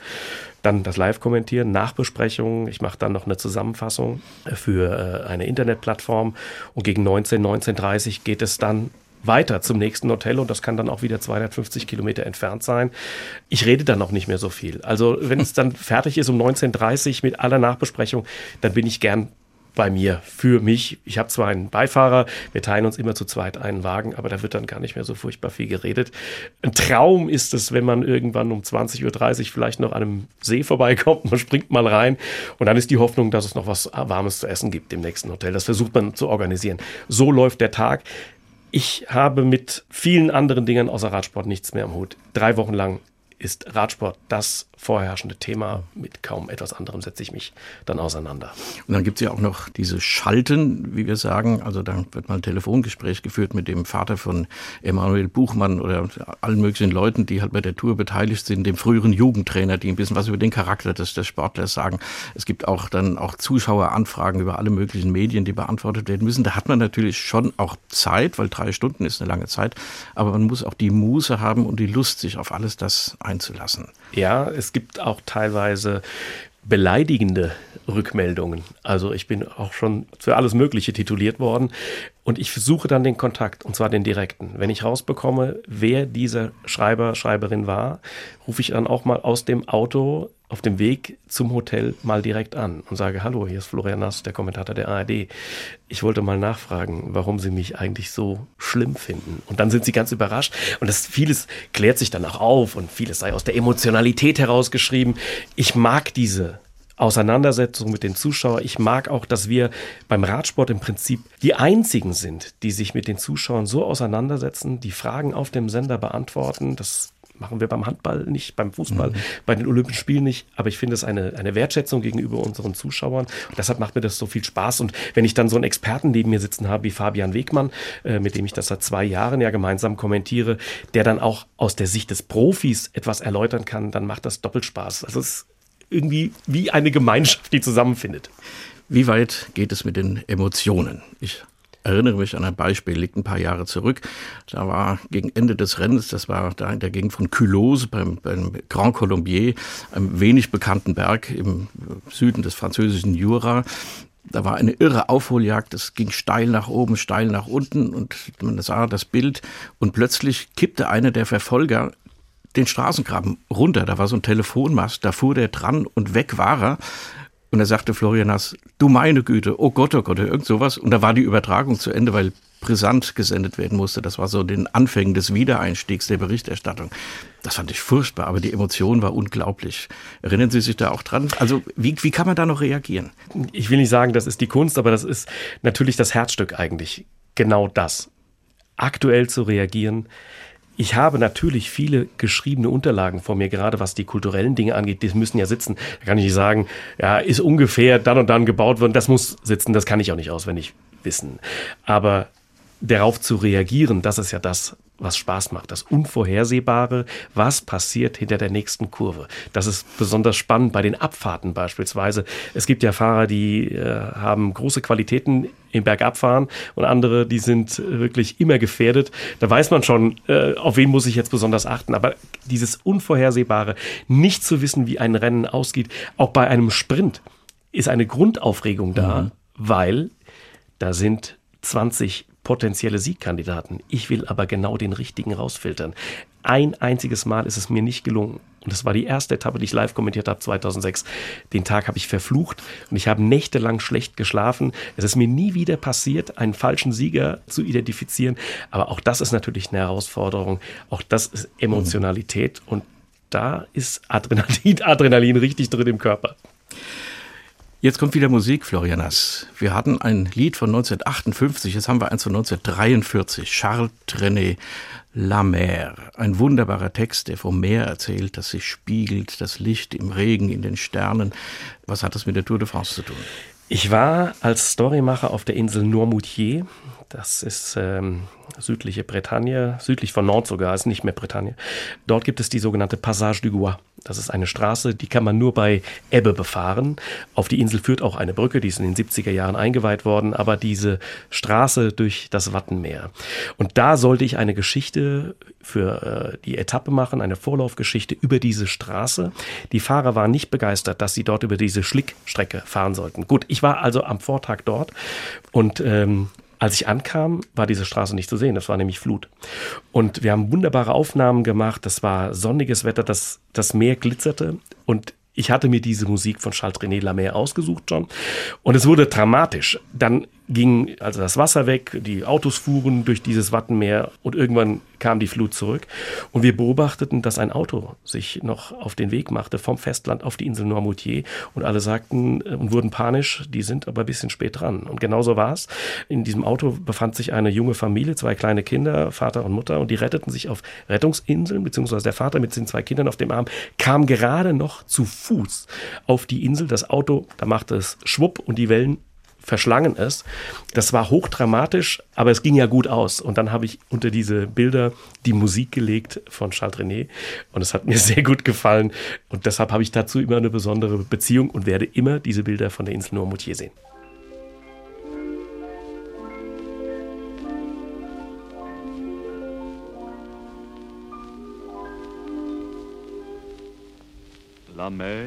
Dann das Live-Kommentieren, Nachbesprechungen. Ich mache dann noch eine Zusammenfassung für äh, eine Internetplattform. Und gegen 19, 19.30 geht es dann weiter zum nächsten Hotel und das kann dann auch wieder 250 Kilometer entfernt sein. Ich rede dann auch nicht mehr so viel. Also wenn es dann fertig ist um 19.30 mit aller Nachbesprechung, dann bin ich gern bei mir, für mich. Ich habe zwar einen Beifahrer, wir teilen uns immer zu zweit einen Wagen, aber da wird dann gar nicht mehr so furchtbar viel geredet. Ein Traum ist es, wenn man irgendwann um 20.30 Uhr vielleicht noch an einem See vorbeikommt, man springt mal rein und dann ist die Hoffnung, dass es noch was Warmes zu essen gibt im nächsten Hotel. Das versucht man zu organisieren. So läuft der Tag. Ich habe mit vielen anderen Dingen außer Radsport nichts mehr am Hut. Drei Wochen lang ist Radsport das vorherrschende Thema. Mit kaum etwas anderem setze ich mich dann auseinander. Und dann gibt es ja auch noch diese Schalten, wie wir sagen. Also dann wird mal ein Telefongespräch geführt mit dem Vater von Emanuel Buchmann oder allen möglichen Leuten, die halt bei der Tour beteiligt sind, dem früheren Jugendtrainer, die ein bisschen was über den Charakter des, des Sportlers sagen. Es gibt auch dann auch Zuschaueranfragen über alle möglichen Medien, die beantwortet werden müssen. Da hat man natürlich schon auch Zeit, weil drei Stunden ist eine lange Zeit. Aber man muss auch die Muße haben und die Lust, sich auf alles das einzulassen. Ja, es gibt auch teilweise beleidigende Rückmeldungen. Also ich bin auch schon für alles Mögliche tituliert worden und ich suche dann den Kontakt und zwar den direkten. Wenn ich rausbekomme, wer dieser Schreiber, Schreiberin war, rufe ich dann auch mal aus dem Auto auf dem Weg zum Hotel mal direkt an und sage, hallo, hier ist Florian Nass, der Kommentator der ARD. Ich wollte mal nachfragen, warum Sie mich eigentlich so schlimm finden. Und dann sind sie ganz überrascht. Und das vieles klärt sich dann auch auf und vieles sei aus der Emotionalität herausgeschrieben. Ich mag diese Auseinandersetzung mit den Zuschauern. Ich mag auch, dass wir beim Radsport im Prinzip die einzigen sind, die sich mit den Zuschauern so auseinandersetzen, die Fragen auf dem Sender beantworten. Das machen wir beim Handball nicht, beim Fußball, mhm. bei den Olympischen Spielen nicht. Aber ich finde es eine, eine Wertschätzung gegenüber unseren Zuschauern. Und deshalb macht mir das so viel Spaß. Und wenn ich dann so einen Experten neben mir sitzen habe wie Fabian Wegmann, äh, mit dem ich das seit zwei Jahren ja gemeinsam kommentiere, der dann auch aus der Sicht des Profis etwas erläutern kann, dann macht das doppelt Spaß. Also es ist irgendwie wie eine Gemeinschaft, die zusammenfindet. Wie weit geht es mit den Emotionen? Ich erinnere mich an ein Beispiel, liegt ein paar Jahre zurück. Da war gegen Ende des Rennens, das war da in der Gegend von Culose beim, beim Grand Colombier, einem wenig bekannten Berg im Süden des französischen Jura. Da war eine irre Aufholjagd, es ging steil nach oben, steil nach unten und man sah das Bild und plötzlich kippte einer der Verfolger den Straßengraben runter. Da war so ein Telefonmast, da fuhr der dran und weg war er. Und er sagte Florian Haas, du meine Güte, oh Gott, oh Gott, irgend sowas. Und da war die Übertragung zu Ende, weil brisant gesendet werden musste. Das war so den Anfängen des Wiedereinstiegs der Berichterstattung. Das fand ich furchtbar, aber die Emotion war unglaublich. Erinnern Sie sich da auch dran? Also wie, wie kann man da noch reagieren? Ich will nicht sagen, das ist die Kunst, aber das ist natürlich das Herzstück eigentlich. Genau das. Aktuell zu reagieren, ich habe natürlich viele geschriebene Unterlagen vor mir, gerade was die kulturellen Dinge angeht. Die müssen ja sitzen. Da kann ich nicht sagen, ja, ist ungefähr dann und dann gebaut worden. Das muss sitzen. Das kann ich auch nicht auswendig wissen. Aber darauf zu reagieren, das ist ja das, was Spaß macht. Das Unvorhersehbare, was passiert hinter der nächsten Kurve. Das ist besonders spannend bei den Abfahrten beispielsweise. Es gibt ja Fahrer, die äh, haben große Qualitäten im Bergabfahren und andere, die sind wirklich immer gefährdet. Da weiß man schon, äh, auf wen muss ich jetzt besonders achten. Aber dieses Unvorhersehbare, nicht zu wissen, wie ein Rennen ausgeht, auch bei einem Sprint, ist eine Grundaufregung da, mhm. weil da sind 20 potenzielle Siegkandidaten. Ich will aber genau den richtigen rausfiltern. Ein einziges Mal ist es mir nicht gelungen. Und das war die erste Etappe, die ich live kommentiert habe, 2006. Den Tag habe ich verflucht und ich habe nächtelang schlecht geschlafen. Es ist mir nie wieder passiert, einen falschen Sieger zu identifizieren. Aber auch das ist natürlich eine Herausforderung. Auch das ist Emotionalität und da ist Adrenalin, Adrenalin richtig drin im Körper. Jetzt kommt wieder Musik, Florianas. Wir hatten ein Lied von 1958, jetzt haben wir eins von 1943, Charles Trenet, La Mer. Ein wunderbarer Text, der vom Meer erzählt, das sich spiegelt, das Licht im Regen, in den Sternen. Was hat das mit der Tour de France zu tun? Ich war als Storymacher auf der Insel Noirmoutier. Das ist ähm, südliche Bretagne, südlich von Nord sogar, ist nicht mehr Bretagne. Dort gibt es die sogenannte Passage du Gois. Das ist eine Straße, die kann man nur bei Ebbe befahren. Auf die Insel führt auch eine Brücke, die ist in den 70er Jahren eingeweiht worden, aber diese Straße durch das Wattenmeer. Und da sollte ich eine Geschichte für äh, die Etappe machen, eine Vorlaufgeschichte über diese Straße. Die Fahrer waren nicht begeistert, dass sie dort über diese Schlickstrecke fahren sollten. Gut, ich war also am Vortag dort und ähm, als ich ankam, war diese Straße nicht zu sehen. Das war nämlich Flut. Und wir haben wunderbare Aufnahmen gemacht. Das war sonniges Wetter. Das, das Meer glitzerte. Und ich hatte mir diese Musik von Charles René Lamer ausgesucht, John. Und es wurde dramatisch. Dann ging also das Wasser weg, die Autos fuhren durch dieses Wattenmeer und irgendwann kam die Flut zurück. Und wir beobachteten, dass ein Auto sich noch auf den Weg machte vom Festland auf die Insel Noirmoutier. Und alle sagten äh, und wurden panisch, die sind aber ein bisschen spät dran. Und genauso war es. In diesem Auto befand sich eine junge Familie, zwei kleine Kinder, Vater und Mutter, und die retteten sich auf Rettungsinseln, beziehungsweise der Vater mit den zwei Kindern auf dem Arm kam gerade noch zu Fuß auf die Insel. Das Auto, da machte es Schwupp und die Wellen verschlangen ist. Das war hochdramatisch, aber es ging ja gut aus. Und dann habe ich unter diese Bilder die Musik gelegt von Charles René und es hat mir sehr gut gefallen. Und deshalb habe ich dazu immer eine besondere Beziehung und werde immer diese Bilder von der Insel Noirmoutier sehen. La mer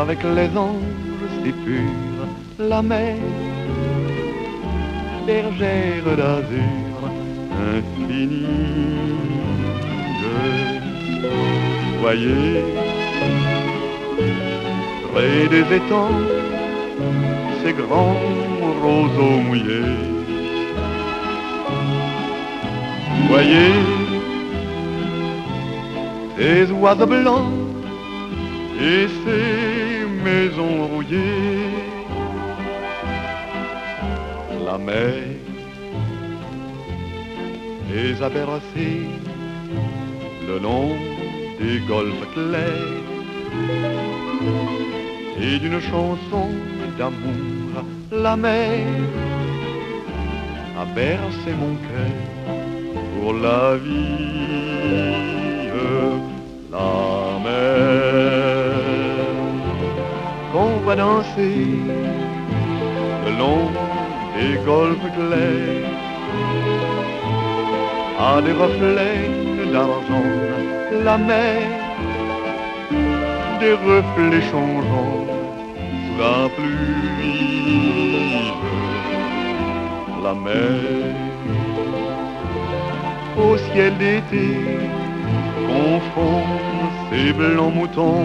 avec les anges si purs, la mer, bergère d'azur infinie. Voyez, près des étangs, ces grands roseaux mouillés. Voyez, ces oiseaux blancs et ces maisons rouillées. La mer les a bercées le long des golfes clairs et d'une chanson d'amour la mer a bercé mon cœur pour la vie. La danser le long des golfes clairs. À des reflets d'argent la mer des reflets changeants sous la pluie. La mer au ciel d'été confond ses blancs moutons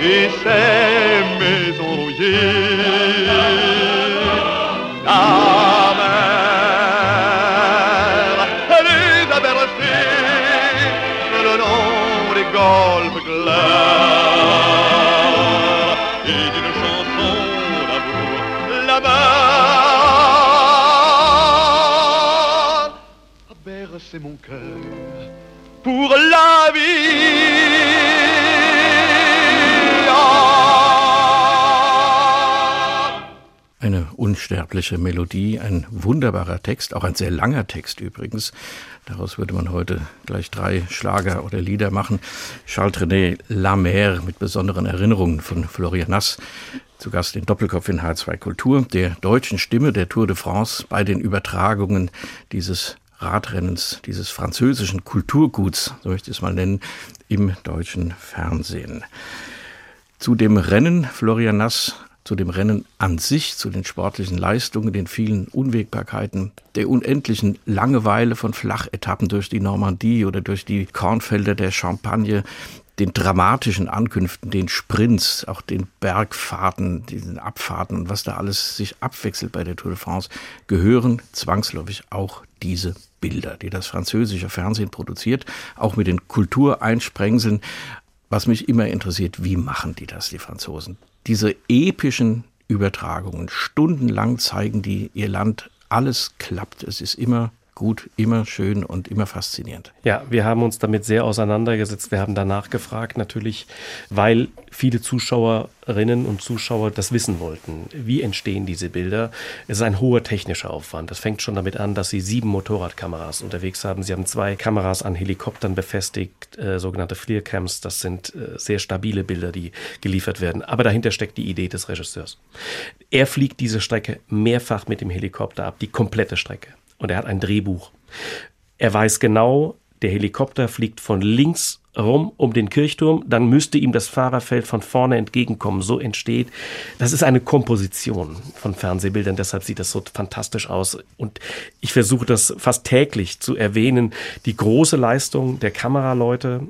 et ces maisons rouillées. La mer, les a bercés le long des golfes clairs et d'une chanson d'amour là-bas a bercé mon cœur pour la vie. Unsterbliche Melodie, ein wunderbarer Text, auch ein sehr langer Text übrigens. Daraus würde man heute gleich drei Schlager oder Lieder machen. Charles René Lamer mit besonderen Erinnerungen von Florian Nass. Zu Gast in Doppelkopf in H2 Kultur, der deutschen Stimme der Tour de France bei den Übertragungen dieses Radrennens, dieses französischen Kulturguts, so möchte ich es mal nennen, im deutschen Fernsehen. Zu dem Rennen Florian Nass, zu dem Rennen an sich, zu den sportlichen Leistungen, den vielen Unwägbarkeiten, der unendlichen Langeweile von Flachetappen durch die Normandie oder durch die Kornfelder der Champagne, den dramatischen Ankünften, den Sprints, auch den Bergfahrten, diesen Abfahrten und was da alles sich abwechselt bei der Tour de France, gehören zwangsläufig auch diese Bilder, die das französische Fernsehen produziert, auch mit den Kultureinsprengseln. Was mich immer interessiert, wie machen die das, die Franzosen? Diese epischen Übertragungen, stundenlang zeigen die ihr Land, alles klappt, es ist immer gut, immer schön und immer faszinierend. Ja, wir haben uns damit sehr auseinandergesetzt. Wir haben danach gefragt, natürlich, weil viele Zuschauerinnen und Zuschauer das wissen wollten. Wie entstehen diese Bilder? Es ist ein hoher technischer Aufwand. Das fängt schon damit an, dass sie sieben Motorradkameras unterwegs haben. Sie haben zwei Kameras an Helikoptern befestigt, äh, sogenannte Flearcams. Das sind äh, sehr stabile Bilder, die geliefert werden. Aber dahinter steckt die Idee des Regisseurs. Er fliegt diese Strecke mehrfach mit dem Helikopter ab, die komplette Strecke und er hat ein Drehbuch. Er weiß genau, der Helikopter fliegt von links rum um den Kirchturm, dann müsste ihm das Fahrerfeld von vorne entgegenkommen. So entsteht, das ist eine Komposition von Fernsehbildern, deshalb sieht das so fantastisch aus. Und ich versuche das fast täglich zu erwähnen, die große Leistung der Kameraleute,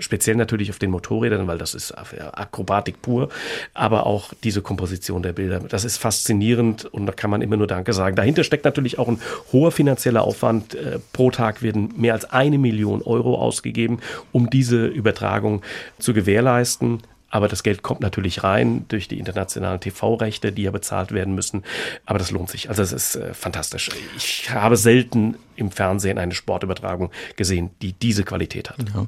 speziell natürlich auf den Motorrädern, weil das ist Akrobatik pur, aber auch diese Komposition der Bilder. Das ist faszinierend und da kann man immer nur Danke sagen. Dahinter steckt natürlich auch ein hoher finanzieller Aufwand. Äh, pro Tag werden mehr als eine Million Euro ausgegeben, um diese Übertragung zu gewährleisten. Aber das Geld kommt natürlich rein durch die internationalen TV-Rechte, die ja bezahlt werden müssen. Aber das lohnt sich. Also es ist äh, fantastisch. Ich habe selten im Fernsehen eine Sportübertragung gesehen, die diese Qualität hat. Ja.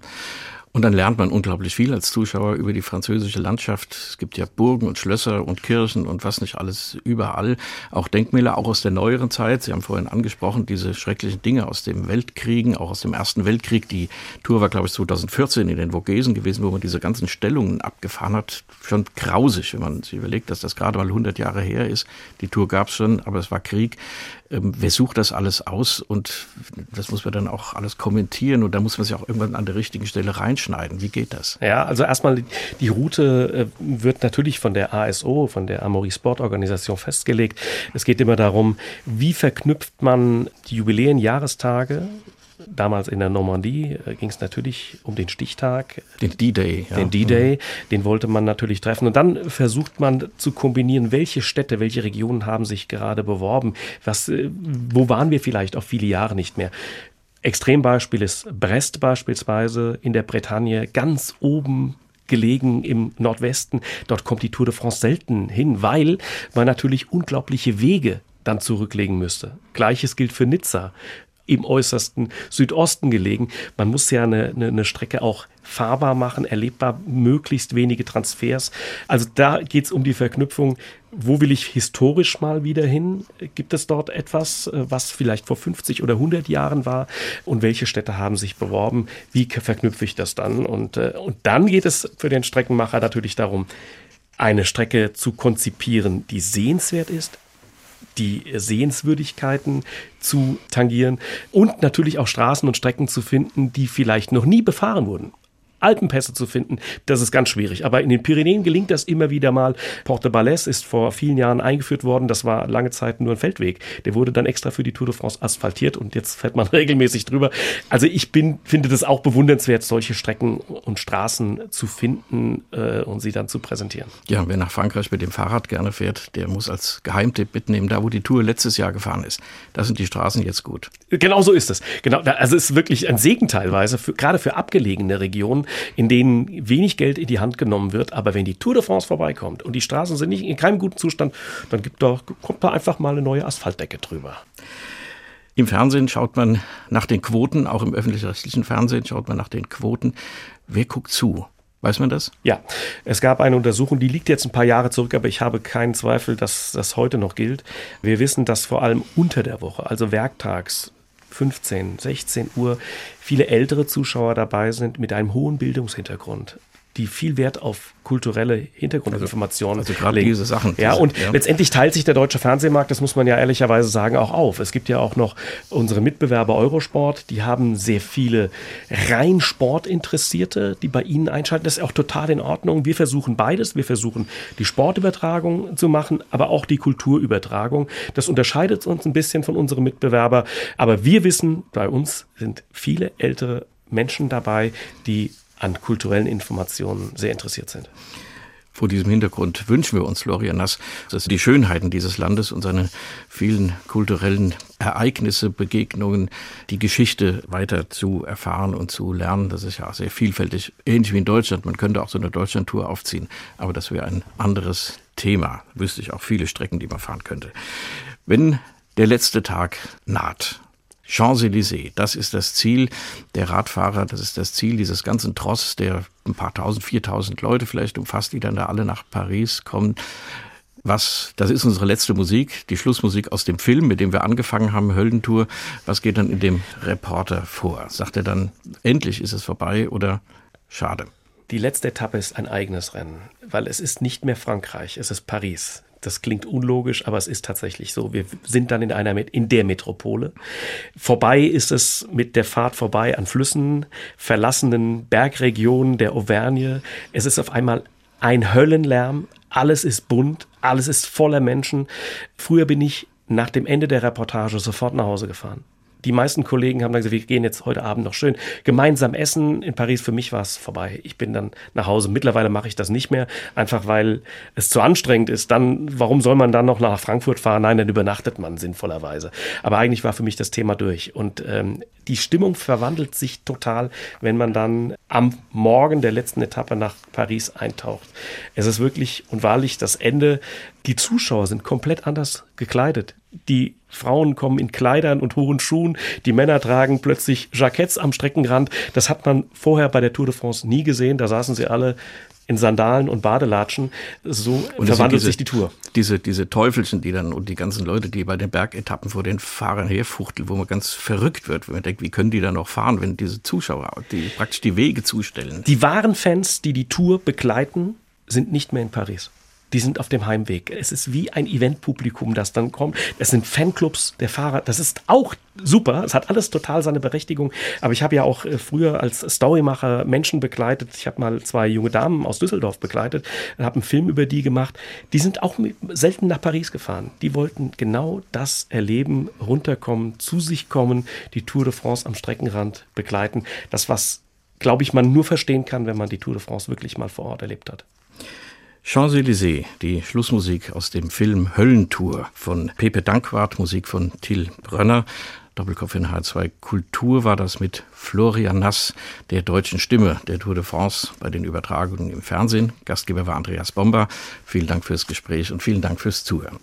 Und dann lernt man unglaublich viel als Zuschauer über die französische Landschaft. Es gibt ja Burgen und Schlösser und Kirchen und was nicht alles überall. Auch Denkmäler, auch aus der neueren Zeit. Sie haben vorhin angesprochen, diese schrecklichen Dinge aus dem Weltkriegen, auch aus dem Ersten Weltkrieg. Die Tour war, glaube ich, 2014 in den Vogesen gewesen, wo man diese ganzen Stellungen abgefahren hat. Schon grausig, wenn man sich überlegt, dass das gerade mal 100 Jahre her ist. Die Tour gab es schon, aber es war Krieg. Ähm, wer sucht das alles aus? Und das muss man dann auch alles kommentieren und da muss man sich auch irgendwann an der richtigen Stelle reinschneiden. Wie geht das? Ja, also erstmal die Route äh, wird natürlich von der ASO, von der Amaury Sport Organisation festgelegt. Es geht immer darum, wie verknüpft man die Jubiläen, Jahrestage damals in der Normandie äh, ging es natürlich um den Stichtag. Den D-Day. Ja. Den D-Day, mhm. den wollte man natürlich treffen. Und dann versucht man zu kombinieren, welche Städte, welche Regionen haben sich gerade beworben. Was, äh, wo waren wir vielleicht auch viele Jahre nicht mehr? Extrembeispiel ist Brest beispielsweise in der Bretagne, ganz oben gelegen im Nordwesten. Dort kommt die Tour de France selten hin, weil man natürlich unglaubliche Wege dann zurücklegen müsste. Gleiches gilt für Nizza im äußersten Südosten gelegen. Man muss ja eine, eine, eine Strecke auch fahrbar machen, erlebbar, möglichst wenige Transfers. Also da geht es um die Verknüpfung. Wo will ich historisch mal wieder hin? Gibt es dort etwas, äh, was vielleicht vor 50 oder 100 Jahren war? Und welche Städte haben sich beworben? Wie verknüpfe ich das dann? Und, äh, und dann geht es für den Streckenmacher natürlich darum, eine Strecke zu konzipieren, die sehenswert ist, die Sehenswürdigkeiten zu tangieren und natürlich auch Straßen und Strecken zu finden, die vielleicht noch nie befahren wurden. Alpenpässe zu finden, das ist ganz schwierig. Aber in den Pyrenäen gelingt das immer wieder mal. Porte Balès ist vor vielen Jahren eingeführt worden. Das war lange Zeit nur ein Feldweg. Der wurde dann extra für die Tour de France asphaltiert und jetzt fährt man regelmäßig drüber. Also ich bin, finde das auch bewundernswert, solche Strecken und Straßen zu finden äh, und sie dann zu präsentieren. Ja, wer nach Frankreich mit dem Fahrrad gerne fährt, der muss als Geheimtipp mitnehmen, da wo die Tour letztes Jahr gefahren ist. Da sind die Straßen jetzt gut. Genau so ist es. Genau, also es ist wirklich ein Segen teilweise, für, gerade für abgelegene Regionen in denen wenig Geld in die Hand genommen wird. Aber wenn die Tour de France vorbeikommt und die Straßen sind nicht in keinem guten Zustand, dann gibt da, kommt da einfach mal eine neue Asphaltdecke drüber. Im Fernsehen schaut man nach den Quoten, auch im öffentlich-rechtlichen Fernsehen schaut man nach den Quoten. Wer guckt zu? Weiß man das? Ja, es gab eine Untersuchung, die liegt jetzt ein paar Jahre zurück, aber ich habe keinen Zweifel, dass das heute noch gilt. Wir wissen, dass vor allem unter der Woche, also werktags, 15, 16 Uhr. Viele ältere Zuschauer dabei sind mit einem hohen Bildungshintergrund die viel Wert auf kulturelle Hintergrundinformationen also, also gerade diese Sachen. Ja, und ja. letztendlich teilt sich der deutsche Fernsehmarkt, das muss man ja ehrlicherweise sagen, auch auf. Es gibt ja auch noch unsere Mitbewerber Eurosport, die haben sehr viele rein Sportinteressierte, die bei ihnen einschalten. Das ist auch total in Ordnung. Wir versuchen beides. Wir versuchen die Sportübertragung zu machen, aber auch die Kulturübertragung. Das unterscheidet uns ein bisschen von unseren Mitbewerbern. Aber wir wissen, bei uns sind viele ältere Menschen dabei, die an kulturellen Informationen sehr interessiert sind. Vor diesem Hintergrund wünschen wir uns, Florian Nass, dass die Schönheiten dieses Landes und seine vielen kulturellen Ereignisse, Begegnungen, die Geschichte weiter zu erfahren und zu lernen. Das ist ja sehr vielfältig, ähnlich wie in Deutschland. Man könnte auch so eine Deutschlandtour aufziehen, aber das wäre ein anderes Thema. Wüsste ich auch viele Strecken, die man fahren könnte. Wenn der letzte Tag naht, Champs-Élysées, das ist das Ziel der Radfahrer, das ist das Ziel dieses ganzen Tross, der ein paar tausend, viertausend Leute vielleicht umfasst, die dann da alle nach Paris kommen. Was, das ist unsere letzte Musik, die Schlussmusik aus dem Film, mit dem wir angefangen haben, Höllentour. Was geht dann in dem Reporter vor? Sagt er dann, endlich ist es vorbei oder schade? Die letzte Etappe ist ein eigenes Rennen, weil es ist nicht mehr Frankreich, es ist Paris. Das klingt unlogisch, aber es ist tatsächlich so. Wir sind dann in einer in der Metropole. Vorbei ist es mit der Fahrt vorbei an Flüssen, verlassenen Bergregionen der Auvergne. Es ist auf einmal ein Höllenlärm. Alles ist bunt, alles ist voller Menschen. Früher bin ich nach dem Ende der Reportage sofort nach Hause gefahren die meisten Kollegen haben dann gesagt, wir gehen jetzt heute Abend noch schön gemeinsam essen. In Paris für mich war es vorbei. Ich bin dann nach Hause. Mittlerweile mache ich das nicht mehr, einfach weil es zu anstrengend ist. Dann, warum soll man dann noch nach Frankfurt fahren? Nein, dann übernachtet man sinnvollerweise. Aber eigentlich war für mich das Thema durch. Und ähm, die Stimmung verwandelt sich total, wenn man dann am Morgen der letzten Etappe nach Paris eintaucht. Es ist wirklich und wahrlich das Ende. Die Zuschauer sind komplett anders gekleidet. Die Frauen kommen in Kleidern und hohen Schuhen, die Männer tragen plötzlich Jacketts am Streckenrand. Das hat man vorher bei der Tour de France nie gesehen. Da saßen sie alle in Sandalen und Badelatschen. So und verwandelt diese, sich die Tour. Diese, diese Teufelchen, die dann und die ganzen Leute, die bei den Bergetappen vor den Fahrern herfuchteln, wo man ganz verrückt wird, wenn man denkt, wie können die da noch fahren, wenn diese Zuschauer, die praktisch die Wege zustellen. Die wahren Fans, die die Tour begleiten, sind nicht mehr in Paris die sind auf dem Heimweg. Es ist wie ein Eventpublikum, das dann kommt. Es sind Fanclubs der Fahrer. Das ist auch super. Es hat alles total seine Berechtigung. Aber ich habe ja auch äh, früher als Storymacher Menschen begleitet. Ich habe mal zwei junge Damen aus Düsseldorf begleitet und habe einen Film über die gemacht. Die sind auch selten nach Paris gefahren. Die wollten genau das erleben, runterkommen, zu sich kommen, die Tour de France am Streckenrand begleiten. Das, was, glaube ich, man nur verstehen kann, wenn man die Tour de France wirklich mal vor Ort erlebt hat. Champs-Élysées, die Schlussmusik aus dem Film Höllentour von Pepe Dankwart, Musik von Till Brönner. Doppelkopf in H2 Kultur war das mit Florian Nass, der deutschen Stimme der Tour de France bei den Übertragungen im Fernsehen. Gastgeber war Andreas Bomber. Vielen Dank fürs Gespräch und vielen Dank fürs Zuhören.